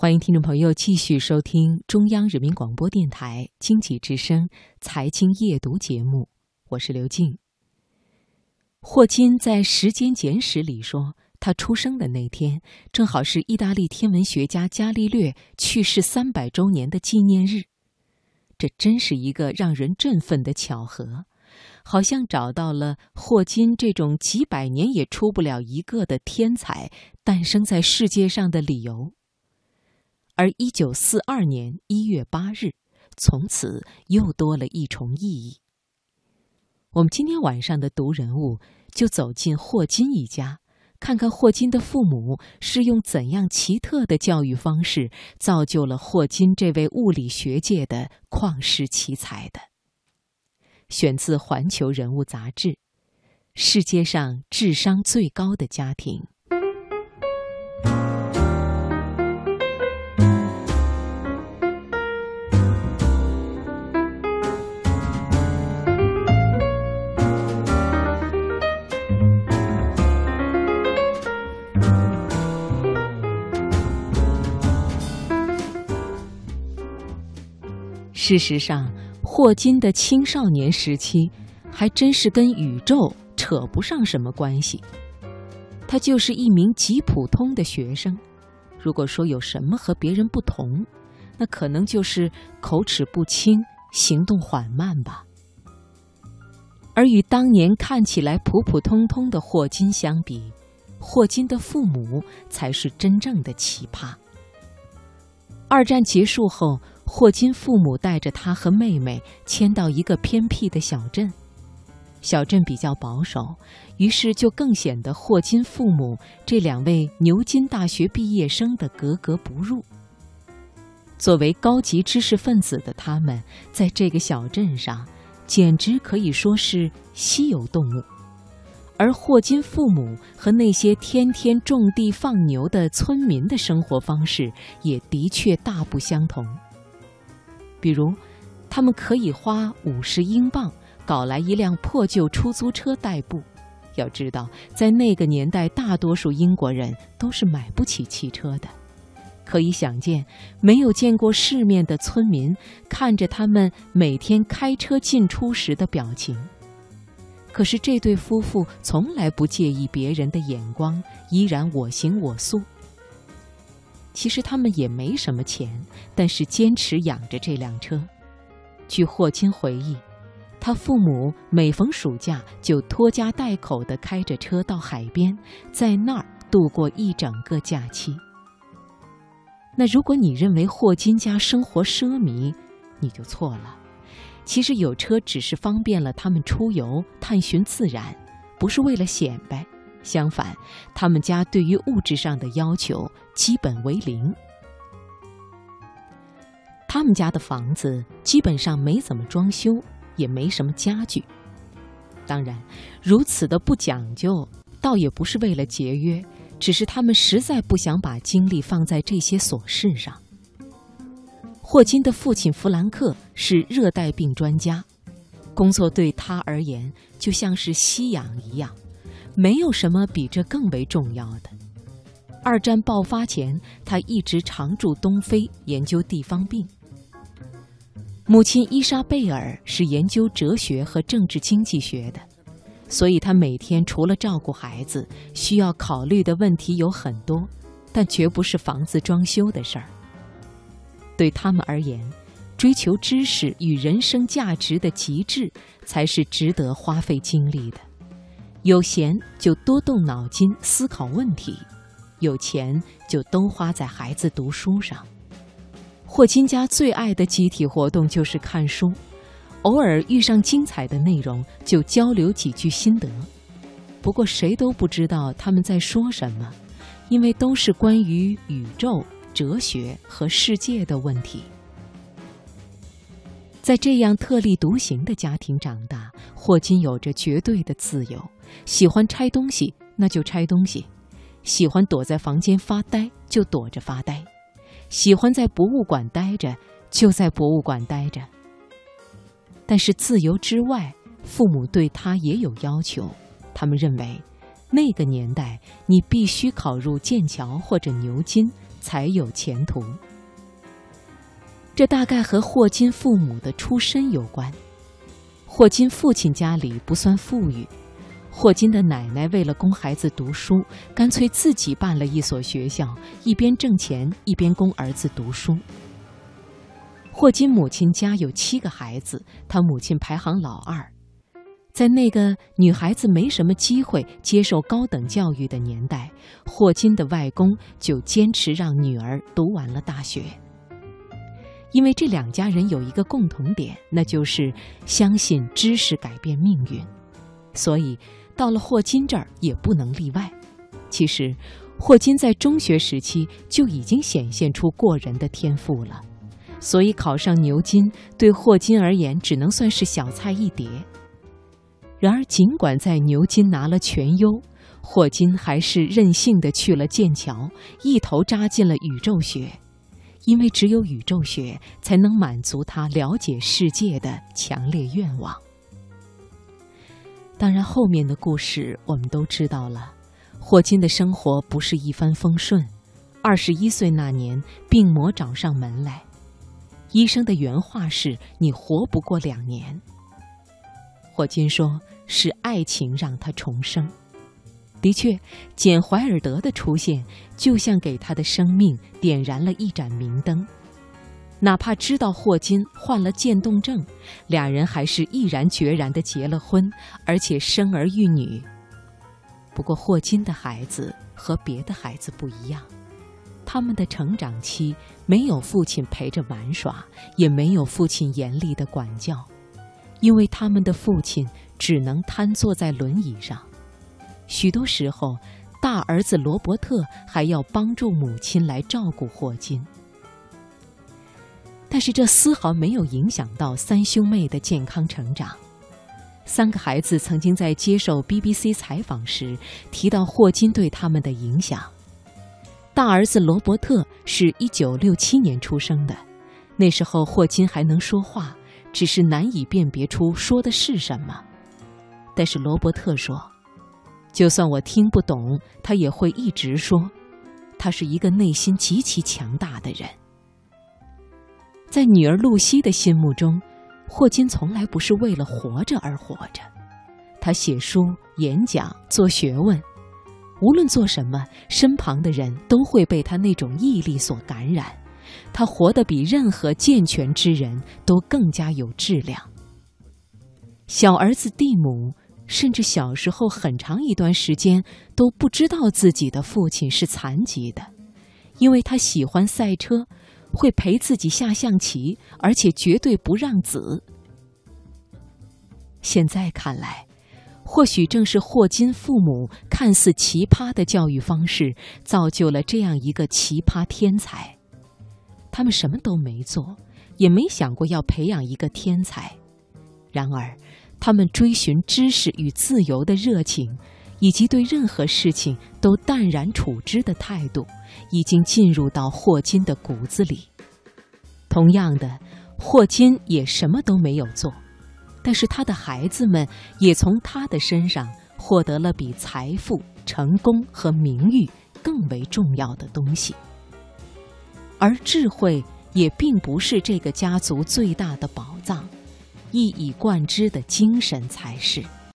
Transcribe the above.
欢迎听众朋友继续收听中央人民广播电台经济之声财经夜读节目，我是刘静。霍金在《时间简史》里说，他出生的那天正好是意大利天文学家伽利略去世三百周年的纪念日，这真是一个让人振奋的巧合，好像找到了霍金这种几百年也出不了一个的天才诞生在世界上的理由。而一九四二年一月八日，从此又多了一重意义。我们今天晚上的读人物，就走进霍金一家，看看霍金的父母是用怎样奇特的教育方式，造就了霍金这位物理学界的旷世奇才的。选自《环球人物》杂志，《世界上智商最高的家庭》。事实上，霍金的青少年时期还真是跟宇宙扯不上什么关系。他就是一名极普通的学生。如果说有什么和别人不同，那可能就是口齿不清、行动缓慢吧。而与当年看起来普普通通的霍金相比，霍金的父母才是真正的奇葩。二战结束后。霍金父母带着他和妹妹迁到一个偏僻的小镇，小镇比较保守，于是就更显得霍金父母这两位牛津大学毕业生的格格不入。作为高级知识分子的他们，在这个小镇上，简直可以说是稀有动物。而霍金父母和那些天天种地放牛的村民的生活方式，也的确大不相同。比如，他们可以花五十英镑搞来一辆破旧出租车代步。要知道，在那个年代，大多数英国人都是买不起汽车的。可以想见，没有见过世面的村民看着他们每天开车进出时的表情。可是，这对夫妇从来不介意别人的眼光，依然我行我素。其实他们也没什么钱，但是坚持养着这辆车。据霍金回忆，他父母每逢暑假就拖家带口地开着车到海边，在那儿度过一整个假期。那如果你认为霍金家生活奢靡，你就错了。其实有车只是方便了他们出游、探寻自然，不是为了显摆。相反，他们家对于物质上的要求基本为零。他们家的房子基本上没怎么装修，也没什么家具。当然，如此的不讲究，倒也不是为了节约，只是他们实在不想把精力放在这些琐事上。霍金的父亲弗兰克是热带病专家，工作对他而言就像是吸氧一样。没有什么比这更为重要的。二战爆发前，他一直常驻东非研究地方病。母亲伊莎贝尔是研究哲学和政治经济学的，所以他每天除了照顾孩子，需要考虑的问题有很多，但绝不是房子装修的事儿。对他们而言，追求知识与人生价值的极致，才是值得花费精力的。有闲就多动脑筋思考问题，有钱就都花在孩子读书上。霍金家最爱的集体活动就是看书，偶尔遇上精彩的内容就交流几句心得。不过谁都不知道他们在说什么，因为都是关于宇宙、哲学和世界的问题。在这样特立独行的家庭长大，霍金有着绝对的自由。喜欢拆东西，那就拆东西；喜欢躲在房间发呆，就躲着发呆；喜欢在博物馆待着，就在博物馆待着。但是自由之外，父母对他也有要求。他们认为，那个年代你必须考入剑桥或者牛津，才有前途。这大概和霍金父母的出身有关。霍金父亲家里不算富裕，霍金的奶奶为了供孩子读书，干脆自己办了一所学校，一边挣钱一边供儿子读书。霍金母亲家有七个孩子，他母亲排行老二。在那个女孩子没什么机会接受高等教育的年代，霍金的外公就坚持让女儿读完了大学。因为这两家人有一个共同点，那就是相信知识改变命运，所以到了霍金这儿也不能例外。其实，霍金在中学时期就已经显现出过人的天赋了，所以考上牛津对霍金而言只能算是小菜一碟。然而，尽管在牛津拿了全优，霍金还是任性的去了剑桥，一头扎进了宇宙学。因为只有宇宙学才能满足他了解世界的强烈愿望。当然，后面的故事我们都知道了。霍金的生活不是一帆风顺。二十一岁那年，病魔找上门来，医生的原话是：“你活不过两年。”霍金说：“是爱情让他重生。”的确，简·怀尔德的出现就像给他的生命点燃了一盏明灯。哪怕知道霍金患了渐冻症，俩人还是毅然决然地结了婚，而且生儿育女。不过，霍金的孩子和别的孩子不一样，他们的成长期没有父亲陪着玩耍，也没有父亲严厉的管教，因为他们的父亲只能瘫坐在轮椅上。许多时候，大儿子罗伯特还要帮助母亲来照顾霍金。但是这丝毫没有影响到三兄妹的健康成长。三个孩子曾经在接受 BBC 采访时提到霍金对他们的影响。大儿子罗伯特是一九六七年出生的，那时候霍金还能说话，只是难以辨别出说的是什么。但是罗伯特说。就算我听不懂，他也会一直说。他是一个内心极其强大的人。在女儿露西的心目中，霍金从来不是为了活着而活着。他写书、演讲、做学问，无论做什么，身旁的人都会被他那种毅力所感染。他活得比任何健全之人都更加有质量。小儿子蒂姆。甚至小时候很长一段时间都不知道自己的父亲是残疾的，因为他喜欢赛车，会陪自己下象棋，而且绝对不让子。现在看来，或许正是霍金父母看似奇葩的教育方式，造就了这样一个奇葩天才。他们什么都没做，也没想过要培养一个天才，然而。他们追寻知识与自由的热情，以及对任何事情都淡然处之的态度，已经进入到霍金的骨子里。同样的，霍金也什么都没有做，但是他的孩子们也从他的身上获得了比财富、成功和名誉更为重要的东西。而智慧也并不是这个家族最大的宝藏。一以贯之的精神才是。